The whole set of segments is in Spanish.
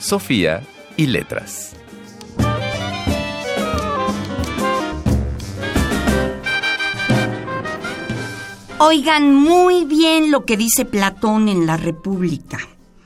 Sofía y letras. Oigan muy bien lo que dice Platón en la República,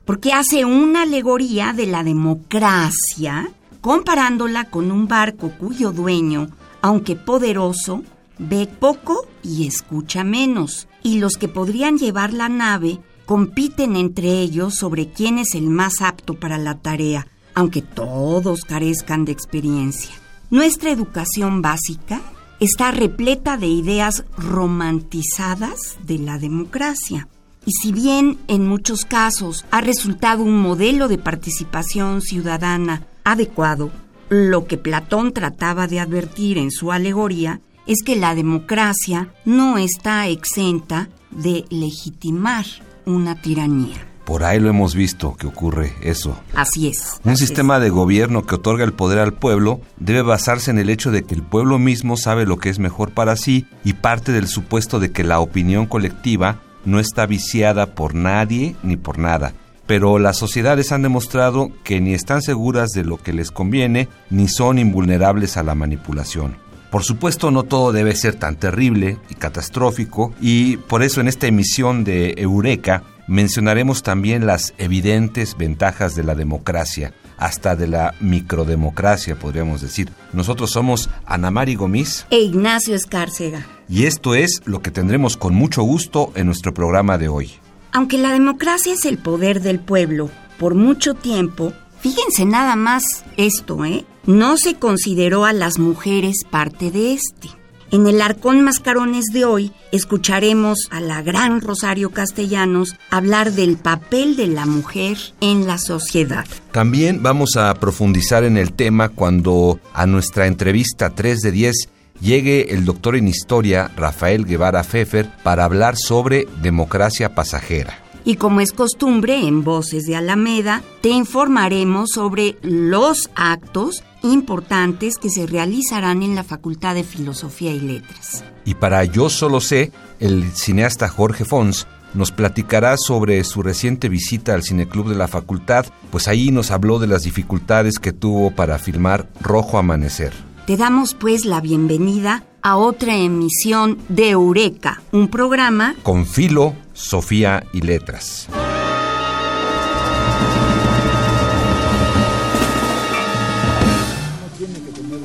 porque hace una alegoría de la democracia comparándola con un barco cuyo dueño, aunque poderoso, ve poco y escucha menos, y los que podrían llevar la nave compiten entre ellos sobre quién es el más apto para la tarea, aunque todos carezcan de experiencia. Nuestra educación básica está repleta de ideas romantizadas de la democracia. Y si bien en muchos casos ha resultado un modelo de participación ciudadana adecuado, lo que Platón trataba de advertir en su alegoría es que la democracia no está exenta de legitimar una tiranía. Por ahí lo hemos visto que ocurre eso. Así es. Un sistema de gobierno que otorga el poder al pueblo debe basarse en el hecho de que el pueblo mismo sabe lo que es mejor para sí y parte del supuesto de que la opinión colectiva no está viciada por nadie ni por nada. Pero las sociedades han demostrado que ni están seguras de lo que les conviene ni son invulnerables a la manipulación. Por supuesto, no todo debe ser tan terrible y catastrófico, y por eso en esta emisión de Eureka mencionaremos también las evidentes ventajas de la democracia, hasta de la microdemocracia, podríamos decir. Nosotros somos Ana Mari Gomis e Ignacio Escárcega. Y esto es lo que tendremos con mucho gusto en nuestro programa de hoy. Aunque la democracia es el poder del pueblo, por mucho tiempo, fíjense nada más esto, ¿eh? no se consideró a las mujeres parte de este. En el Arcón Mascarones de hoy escucharemos a la gran Rosario Castellanos hablar del papel de la mujer en la sociedad. También vamos a profundizar en el tema cuando a nuestra entrevista 3 de 10 llegue el doctor en historia Rafael Guevara Fefer para hablar sobre democracia pasajera y como es costumbre en Voces de Alameda, te informaremos sobre los actos importantes que se realizarán en la Facultad de Filosofía y Letras. Y para Yo Solo Sé, el cineasta Jorge Fons nos platicará sobre su reciente visita al Cineclub de la Facultad, pues ahí nos habló de las dificultades que tuvo para filmar Rojo Amanecer. Te damos pues la bienvenida a otra emisión de Eureka, un programa con Filo, Sofía y Letras.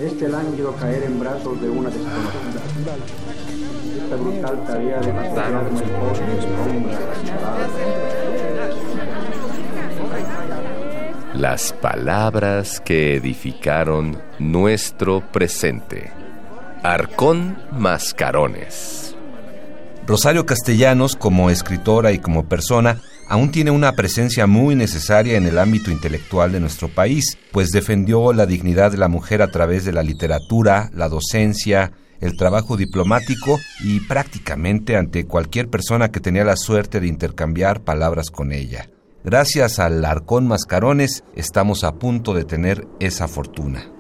Este lánguido caer en brazos de una desconocida. Esta brutal tarea de matarnos Las palabras que edificaron nuestro presente. Arcón Mascarones. Rosario Castellanos, como escritora y como persona, aún tiene una presencia muy necesaria en el ámbito intelectual de nuestro país, pues defendió la dignidad de la mujer a través de la literatura, la docencia, el trabajo diplomático y prácticamente ante cualquier persona que tenía la suerte de intercambiar palabras con ella. Gracias al Arcón Mascarones estamos a punto de tener esa fortuna.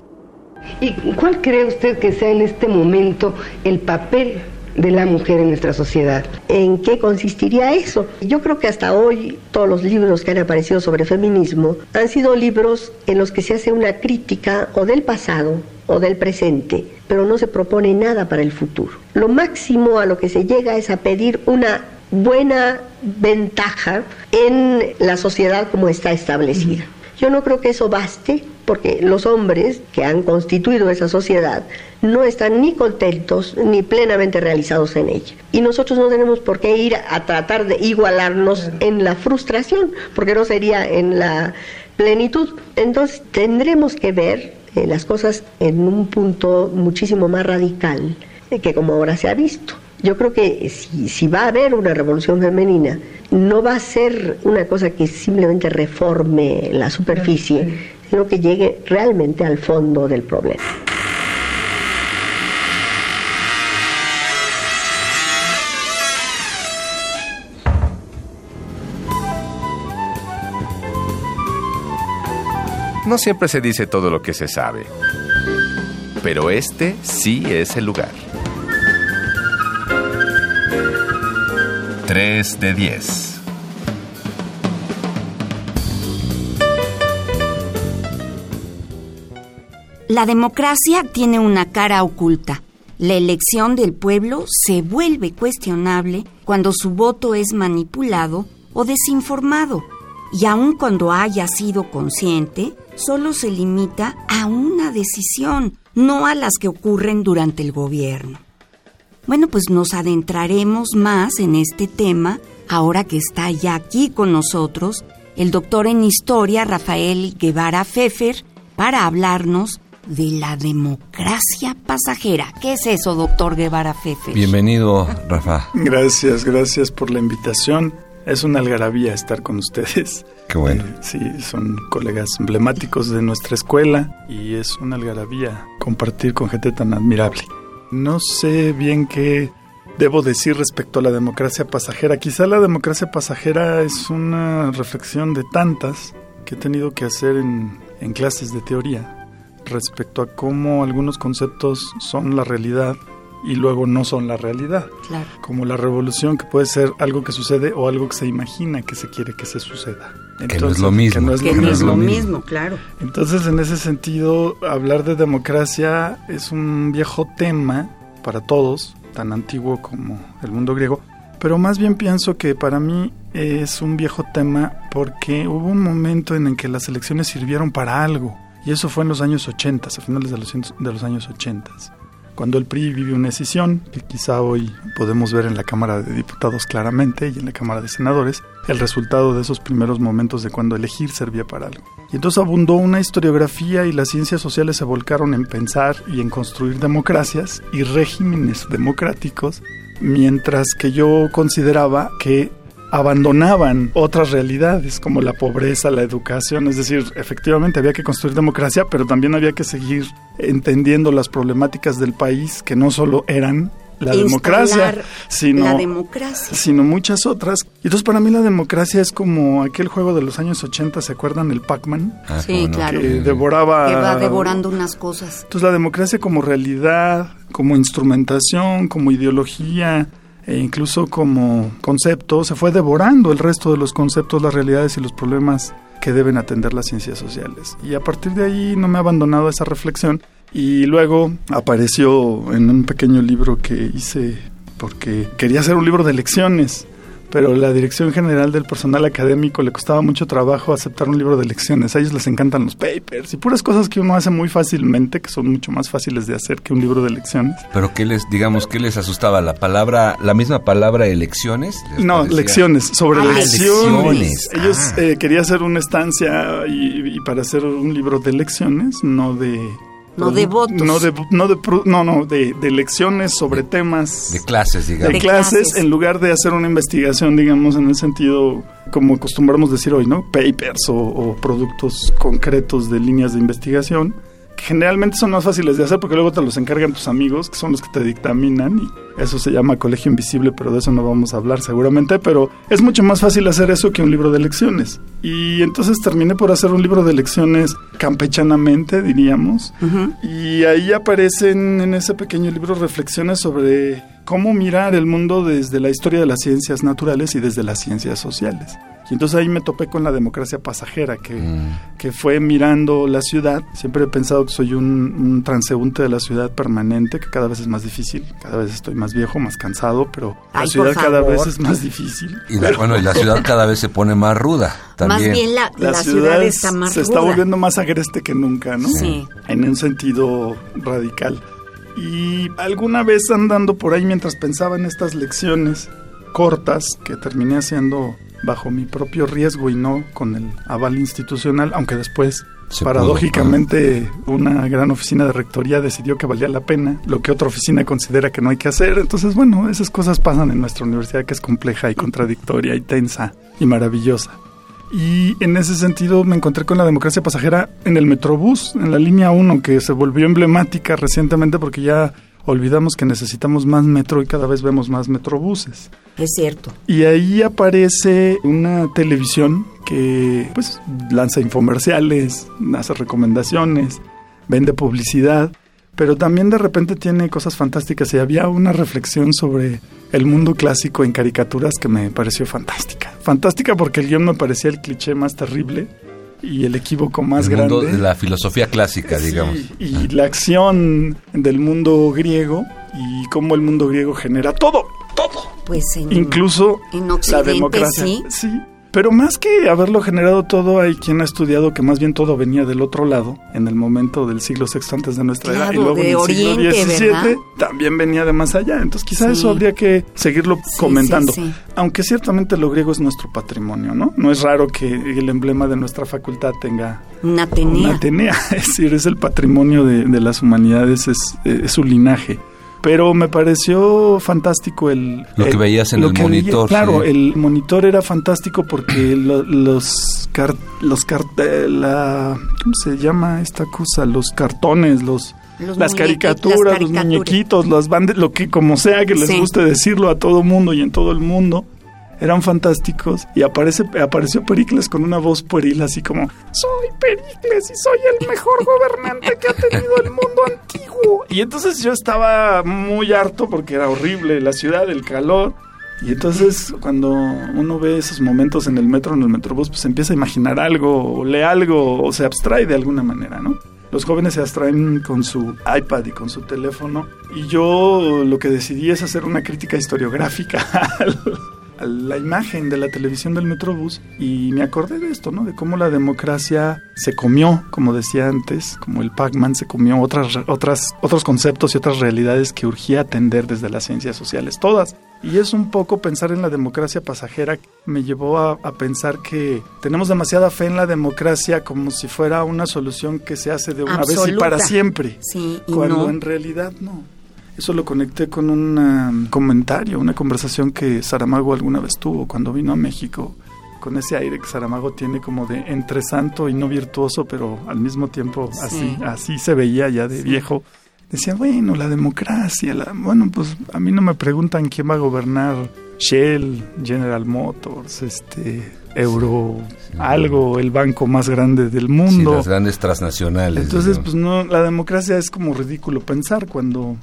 ¿Y cuál cree usted que sea en este momento el papel de la mujer en nuestra sociedad. ¿En qué consistiría eso? Yo creo que hasta hoy todos los libros que han aparecido sobre feminismo han sido libros en los que se hace una crítica o del pasado o del presente, pero no se propone nada para el futuro. Lo máximo a lo que se llega es a pedir una buena ventaja en la sociedad como está establecida. Yo no creo que eso baste porque los hombres que han constituido esa sociedad no están ni contentos ni plenamente realizados en ella. Y nosotros no tenemos por qué ir a tratar de igualarnos en la frustración, porque no sería en la plenitud. Entonces tendremos que ver las cosas en un punto muchísimo más radical que como ahora se ha visto. Yo creo que si, si, va a haber una revolución femenina, no va a ser una cosa que simplemente reforme la superficie, sino que llegue realmente al fondo del problema. No siempre se dice todo lo que se sabe, pero este sí es el lugar. 3 de 10. La democracia tiene una cara oculta. La elección del pueblo se vuelve cuestionable cuando su voto es manipulado o desinformado. Y aun cuando haya sido consciente, solo se limita a una decisión, no a las que ocurren durante el gobierno. Bueno, pues nos adentraremos más en este tema ahora que está ya aquí con nosotros el doctor en historia Rafael Guevara Pfeffer para hablarnos de la democracia pasajera. ¿Qué es eso, doctor Guevara Pfeffer? Bienvenido, Rafa. Gracias, gracias por la invitación. Es una algarabía estar con ustedes. Qué bueno. Eh, sí, son colegas emblemáticos de nuestra escuela y es una algarabía compartir con gente tan admirable. No sé bien qué debo decir respecto a la democracia pasajera. Quizá la democracia pasajera es una reflexión de tantas que he tenido que hacer en, en clases de teoría respecto a cómo algunos conceptos son la realidad y luego no son la realidad. Claro. Como la revolución que puede ser algo que sucede o algo que se imagina que se quiere que se suceda. Que no es lo mismo. Que no es, Que lo, no es mismo. lo mismo, claro. Entonces, en ese sentido, hablar de democracia es un viejo tema para todos, tan antiguo como el mundo griego, pero más bien pienso que para mí es un viejo tema porque hubo un momento en el que las elecciones sirvieron para algo, y eso fue en los años 80, a finales de los, de los años 80 cuando el PRI vive una decisión que quizá hoy podemos ver en la Cámara de Diputados claramente y en la Cámara de Senadores, el resultado de esos primeros momentos de cuando elegir servía para algo. Y entonces abundó una historiografía y las ciencias sociales se volcaron en pensar y en construir democracias y regímenes democráticos, mientras que yo consideraba que abandonaban otras realidades como la pobreza, la educación, es decir, efectivamente había que construir democracia, pero también había que seguir entendiendo las problemáticas del país que no solo eran la democracia, sino, la democracia. sino muchas otras. Y entonces para mí la democracia es como aquel juego de los años 80, ¿se acuerdan? El Pac-Man, Ah, Sí, no. claro. que devoraba... Que va devorando unas cosas. Entonces la democracia como realidad, como instrumentación, como ideología e incluso como concepto, se fue devorando el resto de los conceptos, las realidades y los problemas que deben atender las ciencias sociales. Y a partir de ahí no me ha abandonado esa reflexión y luego apareció en un pequeño libro que hice porque quería hacer un libro de lecciones pero la Dirección General del Personal Académico le costaba mucho trabajo aceptar un libro de lecciones. A ellos les encantan los papers y puras cosas que uno hace muy fácilmente, que son mucho más fáciles de hacer que un libro de lecciones. Pero qué les, digamos, qué les asustaba la palabra, la misma palabra elecciones. ¿Les No, parecía? lecciones, sobre Ah, lecciones. lecciones. Ellos Ah. eh, quería hacer una estancia y, y para hacer un libro de lecciones, no de... No de votos. No de, no de, pro- no, no, de, de lecciones sobre temas... De clases, de, digamos. De clases, clases. en lugar de hacer una investigación, digamos, en el sentido como acostumbramos decir hoy, ¿no? Papers o, o productos concretos de líneas de investigación, que generalmente son más fáciles de hacer porque luego te los encargan tus amigos, que son los que te dictaminan, y eso se llama colegio invisible, pero de eso no vamos a hablar seguramente, pero es mucho más fácil hacer eso que un libro de lecciones. Y entonces terminé por hacer un libro de lecciones campechanamente, diríamos, y ahí aparecen en ese pequeño libro reflexiones sobre cómo mirar el mundo desde la historia de las ciencias naturales y desde las ciencias sociales. Y entonces ahí me topé con la democracia pasajera, que, Mm. que fue mirando la ciudad. Siempre he pensado que soy un, un transeúnte de la ciudad permanente, que cada vez es más difícil. Cada vez estoy más viejo, más cansado, pero la ciudad cada vez es más difícil. Y la- bueno, y la ciudad cada vez se pone más ruda. También. Más bien la, La, la ciudad, ciudad es- está más se está volviendo más agreste que nunca, ¿no? Sí. En un sentido radical. Y alguna vez andando por ahí mientras pensaba en estas lecciones cortas que terminé haciendo bajo mi propio riesgo y no con el aval institucional, aunque después Se paradójicamente una gran oficina de rectoría decidió que valía la pena, lo que otra oficina considera que no hay que hacer. Entonces, bueno, esas cosas pasan en nuestra universidad que es compleja y contradictoria y tensa y maravillosa. Y en ese sentido me encontré con la democracia pasajera en el Metrobús, en la línea 1, que se volvió emblemática recientemente porque ya olvidamos que necesitamos más metro y cada vez vemos más metrobuses. Es cierto. Y ahí aparece una televisión que pues lanza infomerciales, hace recomendaciones, vende publicidad, pero también de repente tiene cosas fantásticas y había una reflexión sobre el mundo clásico en caricaturas que me pareció fantástica. Fantástica porque el guion me parecía el cliché más terrible y el equívoco más el mundo grande. de la filosofía clásica, Sí, digamos. y la acción del mundo griego y cómo el mundo griego genera todo, todo. Pues en, Incluso en la Occidente democracia. sí. Pero más que haberlo generado todo, hay quien ha estudiado que más bien todo venía del otro lado, en el momento del siglo sexto antes de nuestra era, y luego en el Oriente, siglo XVII ¿verdad? también venía de más allá. Entonces quizá Sí. eso habría que seguirlo Sí, comentando. sí. Aunque ciertamente lo griego es nuestro patrimonio, ¿no? No es raro que el emblema de nuestra facultad tenga Una Atenea. una Atenea, es decir, es el patrimonio de, de las humanidades, es, es su linaje. Pero me pareció fantástico el... Lo que veías en el veía- monitor, claro, sí. el monitor era fantástico porque lo- los... car- los car- eh, la, ¿Cómo se llama esta cosa? Los cartones, los... Los las caricaturas, las los muñequitos, las bandas, lo que como sea que les Sí. guste decirlo a todo mundo y en todo el mundo, eran fantásticos y aparece apareció Pericles con una voz pueril así como soy Pericles y soy el mejor gobernante que ha tenido el mundo antiguo y entonces yo estaba muy harto porque era horrible la ciudad el calor. Y entonces cuando uno ve esos momentos en el metro en el metrobús pues empieza a imaginar algo o lee algo o se abstrae de alguna manera no los jóvenes se abstraen con su iPad y con su teléfono. Y yo lo que decidí es hacer una crítica historiográfica al- la imagen de la televisión del Metrobús y me acordé de esto, ¿no? De cómo la democracia se comió, como decía antes, como el Pac-Man se comió otras, otras, otros conceptos y otras realidades que urgía atender desde las ciencias sociales, todas. Y es un poco pensar en la democracia pasajera, me llevó a, a pensar que tenemos demasiada fe en la democracia como si fuera una solución que se hace de una vez y para siempre, Sí, y cuando no. en realidad no. Eso lo conecté con un um, comentario, una conversación que Saramago alguna vez tuvo cuando vino a México, con ese aire que Saramago tiene como de entre santo y no virtuoso, pero al mismo tiempo así, Sí. así se veía ya de viejo. Decía, bueno, la democracia, la- bueno, pues a mí no me preguntan quién va a gobernar Shell, General Motors, este, Euro, algo, el banco más grande del Sí, mundo. las grandes transnacionales. Entonces, digamos. pues no, la democracia es como ridículo pensar cuando,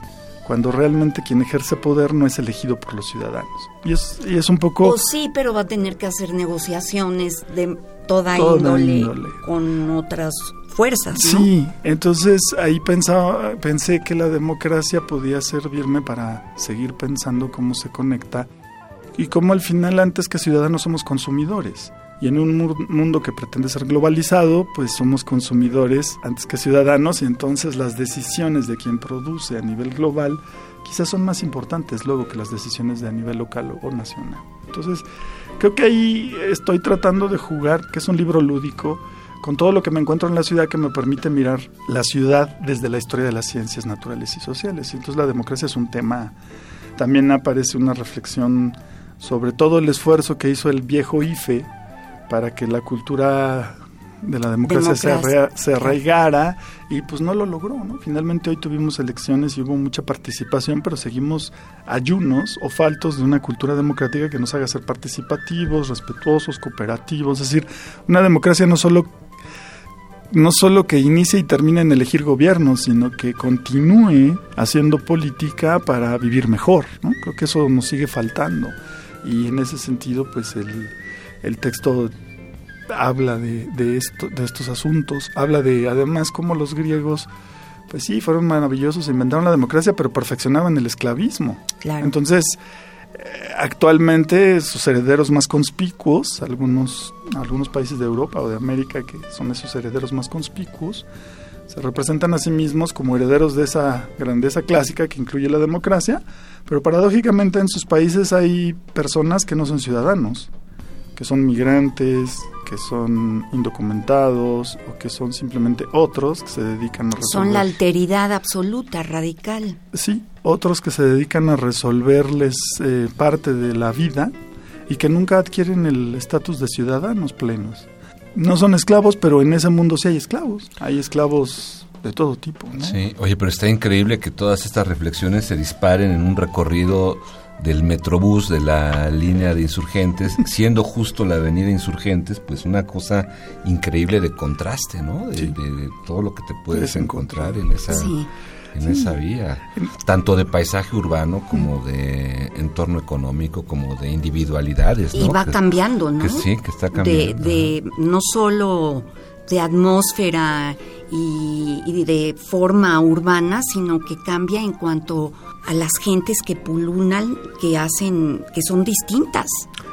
cuando realmente quien ejerce poder no es elegido por los ciudadanos. Y es, y es un poco... Pues sí, pero va a tener que hacer negociaciones de toda, Toda índole, índole. con otras fuerzas, ¿no? Sí, entonces ahí pensaba, pensé que la democracia podía servirme para seguir pensando cómo se conecta y cómo al final antes que ciudadanos somos consumidores. Y en un mu- mundo que pretende ser globalizado, pues somos consumidores antes que ciudadanos y entonces las decisiones de quien produce a nivel global quizás son más importantes luego que las decisiones de a nivel local o nacional. Entonces, creo que ahí estoy tratando de jugar, que es un libro lúdico, con todo lo que me encuentro en la ciudad que me permite mirar la ciudad desde la historia de las ciencias naturales y sociales. Y entonces la democracia es un tema, también aparece una reflexión sobre todo el esfuerzo que hizo el viejo IFE para que la cultura de la democracia, Se, Democracia. se arraigara y pues no lo logró, ¿no? Finalmente hoy tuvimos elecciones y hubo mucha participación, pero seguimos ayunos o faltos de una cultura democrática que nos haga ser participativos, respetuosos, cooperativos, es decir, una democracia no solo no solo que inicie y termine en elegir gobiernos, sino que continúe haciendo política para vivir mejor. ¿no? Creo que eso nos sigue faltando. Y en ese sentido, pues el, el texto habla de, de, esto, de estos asuntos, habla de además cómo los griegos, pues sí, fueron maravillosos, inventaron la democracia, pero perfeccionaban el esclavismo. Claro. Entonces, eh, actualmente sus herederos más conspicuos, algunos, algunos países de Europa o de América que son esos herederos más conspicuos, se representan a sí mismos como herederos de esa grandeza clásica que incluye la democracia, pero paradójicamente en sus países hay personas que no son ciudadanos que son migrantes, que son indocumentados o que son simplemente otros que se dedican a resolver. Son la alteridad absoluta, radical. Sí, otros que se dedican a resolverles eh, parte de la vida y que nunca adquieren el estatus de ciudadanos plenos. No son esclavos, pero en ese mundo sí hay esclavos. Hay esclavos de todo tipo. ¿no? Sí, oye, pero está increíble que todas estas reflexiones se disparen en un recorrido del Metrobús de la línea de insurgentes, siendo justo la avenida Insurgentes, pues una cosa increíble de contraste, ¿no? De, Sí. de- de todo lo que te puedes encontrar en esa, Sí. en esa vía, tanto de paisaje urbano como de entorno económico, como de individualidades, ¿no? Y va Que- cambiando, ¿no? que sí, que está De, cambiando. de no solo de atmósfera y, de forma urbana, sino que cambia en cuanto a las gentes que pululan, que hacen, que son distintas.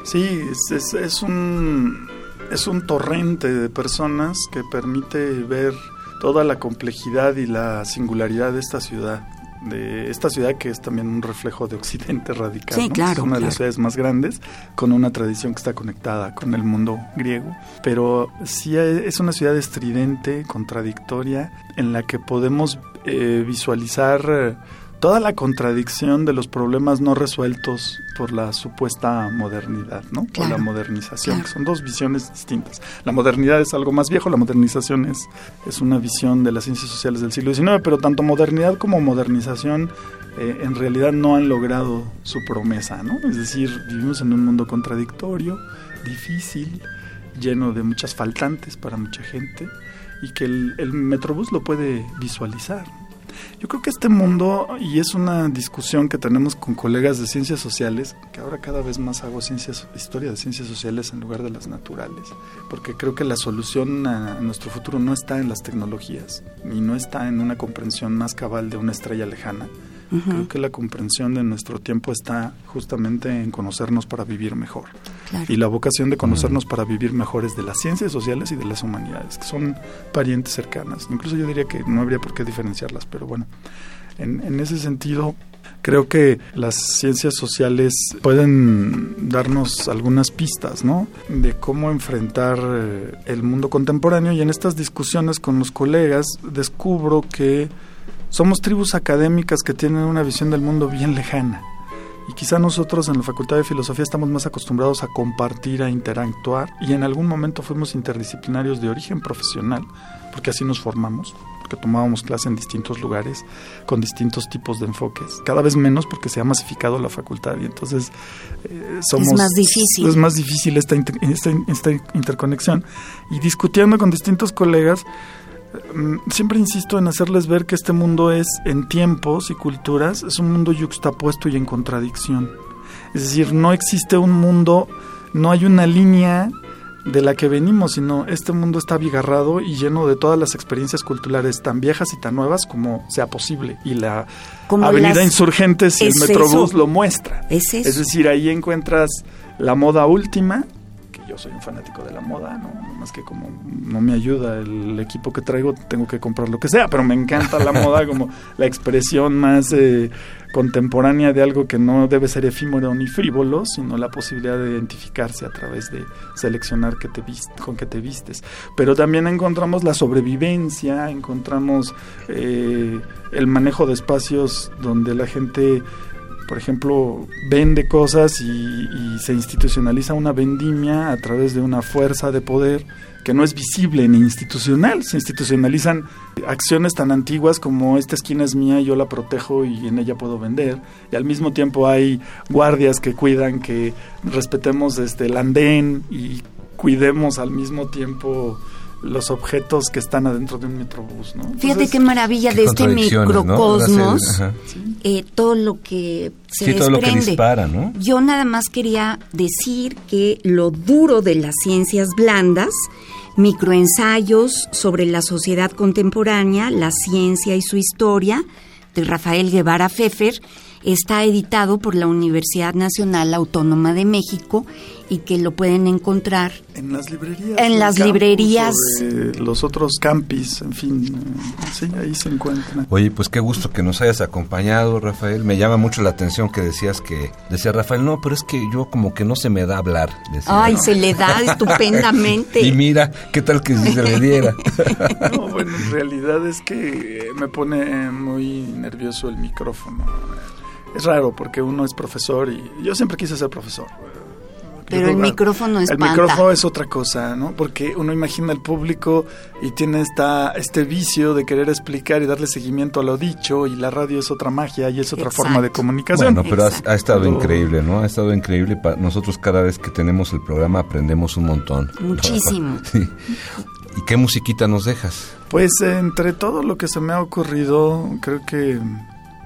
Sí, es, es, es un, es un torrente de personas que permite ver toda la complejidad y la singularidad de esta ciudad. De esta ciudad que es también un reflejo de Occidente radical. Sí, ¿no? claro, Es una de las ciudades más grandes, con una tradición que está conectada con el mundo griego. Pero sí es una ciudad estridente, contradictoria, en la que podemos eh, visualizar toda la contradicción de los problemas no resueltos por la supuesta modernidad, ¿no? Por Claro, la modernización, claro. que son dos visiones distintas. La modernidad es algo más viejo, la modernización es, es una visión de las ciencias sociales del siglo XIX, pero tanto modernidad como modernización eh, en realidad no han logrado su promesa, ¿no? Es decir, vivimos en un mundo contradictorio, difícil, lleno de muchas faltantes para mucha gente y que el, el Metrobús lo puede visualizar. Yo creo que este mundo, y es una discusión que tenemos con colegas de ciencias sociales, que ahora cada vez más hago ciencias, historia de ciencias sociales en lugar de las naturales, porque creo que la solución a nuestro futuro no está en las tecnologías, ni no está en una comprensión más cabal de una estrella lejana. Creo que la comprensión de nuestro tiempo está justamente en conocernos para vivir mejor. Claro. Y la vocación de conocernos para vivir mejor es de las ciencias sociales y de las humanidades, que son parientes cercanas. Incluso yo diría que no habría por qué diferenciarlas, pero bueno, en, en ese sentido creo que las ciencias sociales pueden darnos algunas pistas, ¿no? De cómo enfrentar eh, el mundo contemporáneo y en estas discusiones con los colegas descubro que somos tribus académicas que tienen una visión del mundo bien lejana. Y quizá nosotros en la Facultad de Filosofía estamos más acostumbrados a compartir, a interactuar, y en algún momento fuimos interdisciplinarios de origen profesional, porque así nos formamos, porque tomábamos clase en distintos lugares, con distintos tipos de enfoques. Cada vez menos porque se ha masificado la facultad, y entonces eh, somos... más difícil. Es más difícil esta, inter- esta, esta interconexión. Y discutiendo con distintos colegas, siempre insisto en hacerles ver que este mundo es, en tiempos y culturas, es un mundo yuxtapuesto y en contradicción. Es decir, no existe un mundo, no hay una línea de la que venimos, sino este mundo está abigarrado y lleno de todas las experiencias culturales tan viejas y tan nuevas como sea posible. Y la Como Avenida las- Insurgentes y el Metrobús eso. lo muestra. Es eso. Es decir, ahí encuentras la moda última, yo soy un fanático de la moda, ¿no? más que como no me ayuda el equipo que traigo, tengo que comprar lo que sea, pero me encanta la moda como la expresión más eh, contemporánea de algo que no debe ser efímero ni frívolo, sino la posibilidad de identificarse a través de seleccionar que te vist con qué te vistes. Pero también encontramos la sobrevivencia, encontramos eh, el manejo de espacios donde la gente por ejemplo, vende cosas y, se institucionaliza una vendimia a través de una fuerza de poder que no es visible ni institucional. Se institucionalizan acciones tan antiguas como esta esquina es mía, yo la protejo y en ella puedo vender. Y al mismo tiempo hay guardias que cuidan que respetemos este, el andén y cuidemos al mismo tiempo los objetos que están adentro de un metrobús, ¿no? Fíjate Entonces, qué maravilla qué de este microcosmos, ¿no? eh, todo lo que se sí, desprende. todo lo que dispara, ¿no? Yo nada más quería decir que lo duro de las ciencias blandas, microensayos sobre la sociedad contemporánea, la ciencia y su historia, de Rafael Guevara Pfeffer, está editado por la Universidad Nacional Autónoma de México y que lo pueden encontrar en las librerías. En las librerías. los otros campis, en fin, eh, sí, ahí se encuentran. Oye, pues qué gusto que nos hayas acompañado, Rafael. Me llama mucho la atención que decías que, decía Rafael, no, pero es que yo como que no se me da hablar. Ay, se le da estupendamente. y mira, ¿qué tal que si se le diera? no, bueno, en realidad es que me pone muy nervioso el micrófono. Es raro porque uno es profesor y yo siempre quise ser profesor pero el micrófono es El micrófono es otra cosa, ¿no? Porque uno imagina el público y tiene esta, este vicio de querer explicar y darle seguimiento a lo dicho y la radio es otra magia y es otra forma de comunicación. Bueno, pero ha, estado increíble, ¿no? Ha estado increíble. Nosotros cada vez que tenemos el programa aprendemos un montón. Muchísimo. ¿Y qué musiquita nos dejas? Pues entre todo lo que se me ha ocurrido, creo que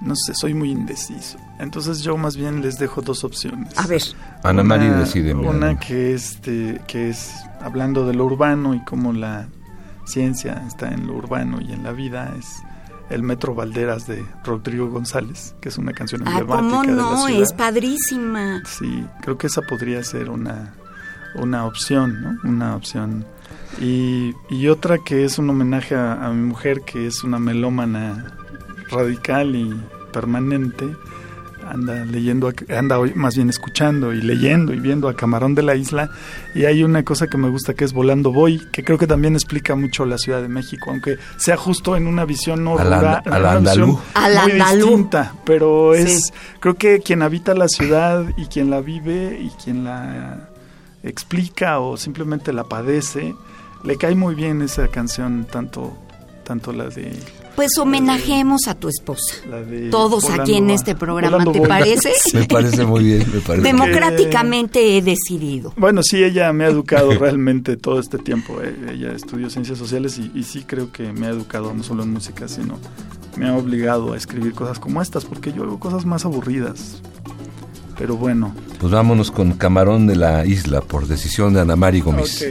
no sé, soy muy indeciso. Entonces yo más bien les dejo dos opciones. A ver. Ana María decide. Una que, este, que es hablando de lo urbano y cómo la ciencia está en lo urbano y en la vida, es el Metro Valderas de Rodrigo González, que es una canción ah, emblemática ¿cómo no? de la Es padrísima. Sí, creo que esa podría ser una, una opción, ¿no? Una opción. Y, y otra que es un homenaje a mi mujer, que es una melómana radical y permanente, anda leyendo, anda más bien escuchando y leyendo y viendo a Camarón de la Isla. Y hay una cosa que me gusta que es Volando Voy, que creo que también explica mucho la Ciudad de México, aunque sea justo en una visión no rural, muy distinta, pero es creo que quien habita la ciudad y quien la vive y quien la explica o simplemente la padece, le cae muy bien esa canción tanto tanto la de pues homenajemos a tu esposa. Todos aquí en este programa, ¿te parece? Me parece muy bien, me parece. Democráticamente he decidido. Bueno, sí, ella me ha educado realmente todo este tiempo. Eh, ella estudió ciencias sociales y, sí creo que me ha educado no solo en música, sino me ha obligado a escribir cosas como estas, porque yo hago cosas más aburridas. Pero bueno. Pues vámonos con Camarón de la Isla, por decisión de Ana Mari Gómez.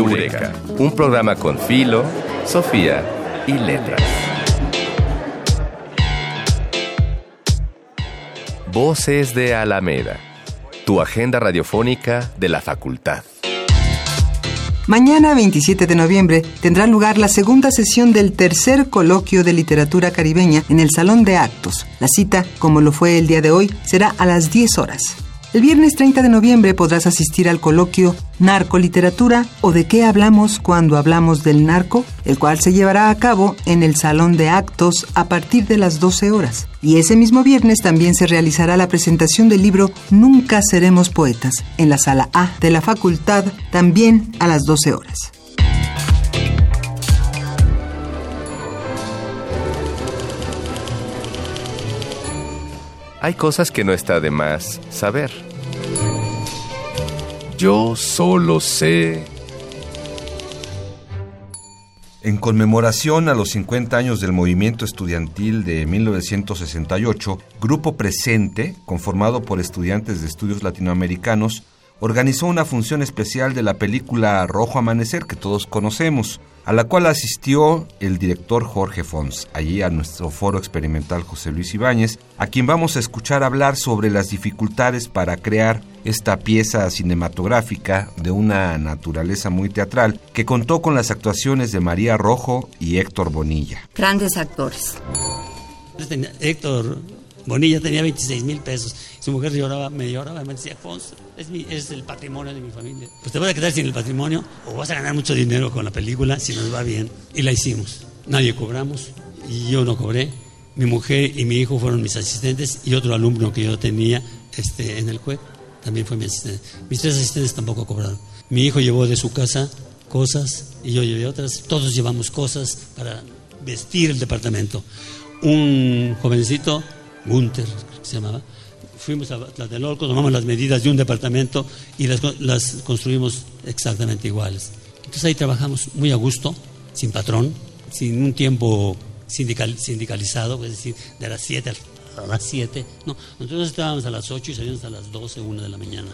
Un programa con Filo, Sofía y Letras. Voces de Alameda, tu agenda radiofónica de la facultad. Mañana, 27 de noviembre, tendrá lugar la segunda sesión del tercer coloquio de literatura caribeña en el Salón de Actos. La cita, como lo fue el día de hoy, será a las 10 horas. El viernes 30 de noviembre podrás asistir al coloquio Narcoliteratura o de qué hablamos cuando hablamos del narco, el cual se llevará a cabo en el Salón de Actos a partir de las 12 horas. Y ese mismo viernes también se realizará la presentación del libro Nunca seremos poetas en la sala A de la facultad, también a las 12 horas. Hay cosas que no está de más saber. Yo solo sé... En conmemoración a los 50 años del movimiento estudiantil de 1968, Grupo Presente, conformado por estudiantes de estudios latinoamericanos, organizó una función especial de la película Rojo Amanecer que todos conocemos, a la cual asistió el director Jorge Fons, allí a nuestro foro experimental José Luis Ibáñez, a quien vamos a escuchar hablar sobre las dificultades para crear esta pieza cinematográfica de una naturaleza muy teatral que contó con las actuaciones de María Rojo y Héctor Bonilla. Grandes actores. Héctor Bonilla tenía 26 mil pesos. Su mujer lloraba, me lloraba, me decía, Alfonso, es, es el patrimonio de mi familia. Pues te vas a quedar sin el patrimonio o vas a ganar mucho dinero con la película si nos va bien. Y la hicimos. Nadie cobramos y yo no cobré. Mi mujer y mi hijo fueron mis asistentes y otro alumno que yo tenía este, en el CUEC también fue mi asistente. Mis tres asistentes tampoco cobraron. Mi hijo llevó de su casa cosas y yo llevé otras. Todos llevamos cosas para vestir el departamento. Un jovencito, Gunther, se llamaba, fuimos a Tlatelolco, tomamos las medidas de un departamento y las, construimos exactamente iguales. Entonces ahí trabajamos muy a gusto, sin patrón, sin un tiempo sindical, sindicalizado, es decir, de las 7 a las 7. No, nosotros estábamos a las 8 y salíamos a las 12, 1 de la mañana.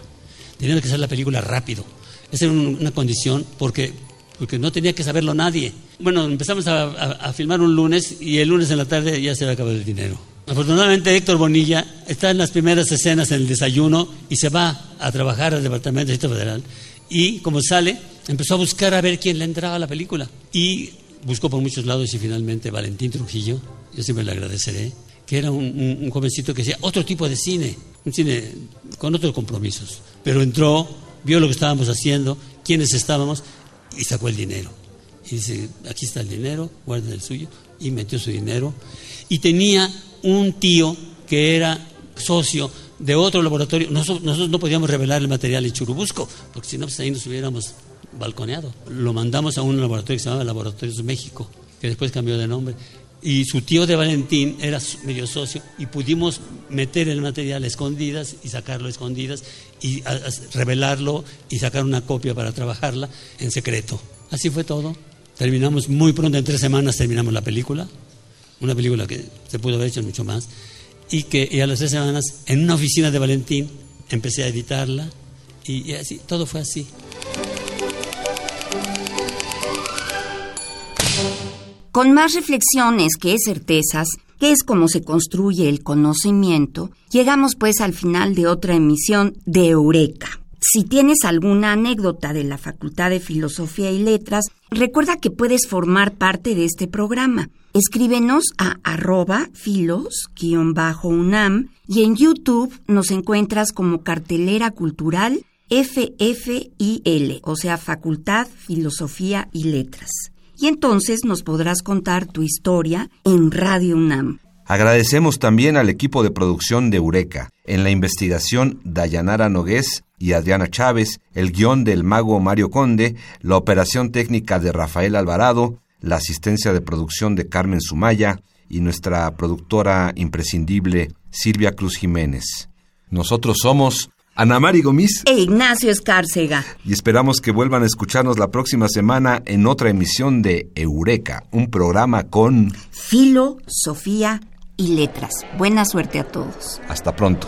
Teníamos que hacer la película rápido. Esa era una condición porque, porque no tenía que saberlo nadie. Bueno, empezamos a, a, filmar un lunes y el lunes en la tarde ya se había acabado el dinero. Afortunadamente Héctor Bonilla está en las primeras escenas en el desayuno y se va a trabajar al Departamento de Distrito Federal. Y como sale, empezó a buscar a ver quién le entraba a la película. Y buscó por muchos lados y finalmente Valentín Trujillo, yo siempre le agradeceré, que era un, jovencito que hacía otro tipo de cine, un cine con otros compromisos. Pero entró, vio lo que estábamos haciendo, quiénes estábamos y sacó el dinero. Y dice, aquí está el dinero, guarden el suyo. Y metió su dinero. Y tenía un tío que era socio de otro laboratorio. Nosotros, no podíamos revelar el material en Churubusco, porque si no, pues ahí nos hubiéramos balconeado. Lo mandamos a un laboratorio que se llamaba Laboratorios México, que después cambió de nombre. Y su tío de Valentín era medio socio y pudimos meter el material a escondidas y sacarlo a escondidas y revelarlo y sacar una copia para trabajarla en secreto. Así fue todo. Terminamos muy pronto, en tres semanas terminamos la película. Una película que se pudo haber hecho mucho más. Y que y a las tres semanas, en una oficina de Valentín, empecé a editarla. Y, y así, todo fue así. Con más reflexiones que certezas, que es como se construye el conocimiento, llegamos pues al final de otra emisión de Eureka. Si tienes alguna anécdota de la Facultad de Filosofía y Letras, recuerda que puedes formar parte de este programa. Escríbenos a arroba filos-unam y en YouTube nos encuentras como cartelera cultural FFIL, o sea, Facultad Filosofía y Letras y entonces nos podrás contar tu historia en Radio UNAM. Agradecemos también al equipo de producción de Eureka, en la investigación Dayanara Nogués y Adriana Chávez, el guion del mago Mario Conde, la operación técnica de Rafael Alvarado, la asistencia de producción de Carmen Sumaya y nuestra productora imprescindible Silvia Cruz Jiménez. Nosotros somos Ana Mari Gomis e Ignacio Escárcega. Y esperamos que vuelvan a escucharnos la próxima semana en otra emisión de Eureka, un programa con Filo, Sofía y Letras. Buena suerte a todos. Hasta pronto.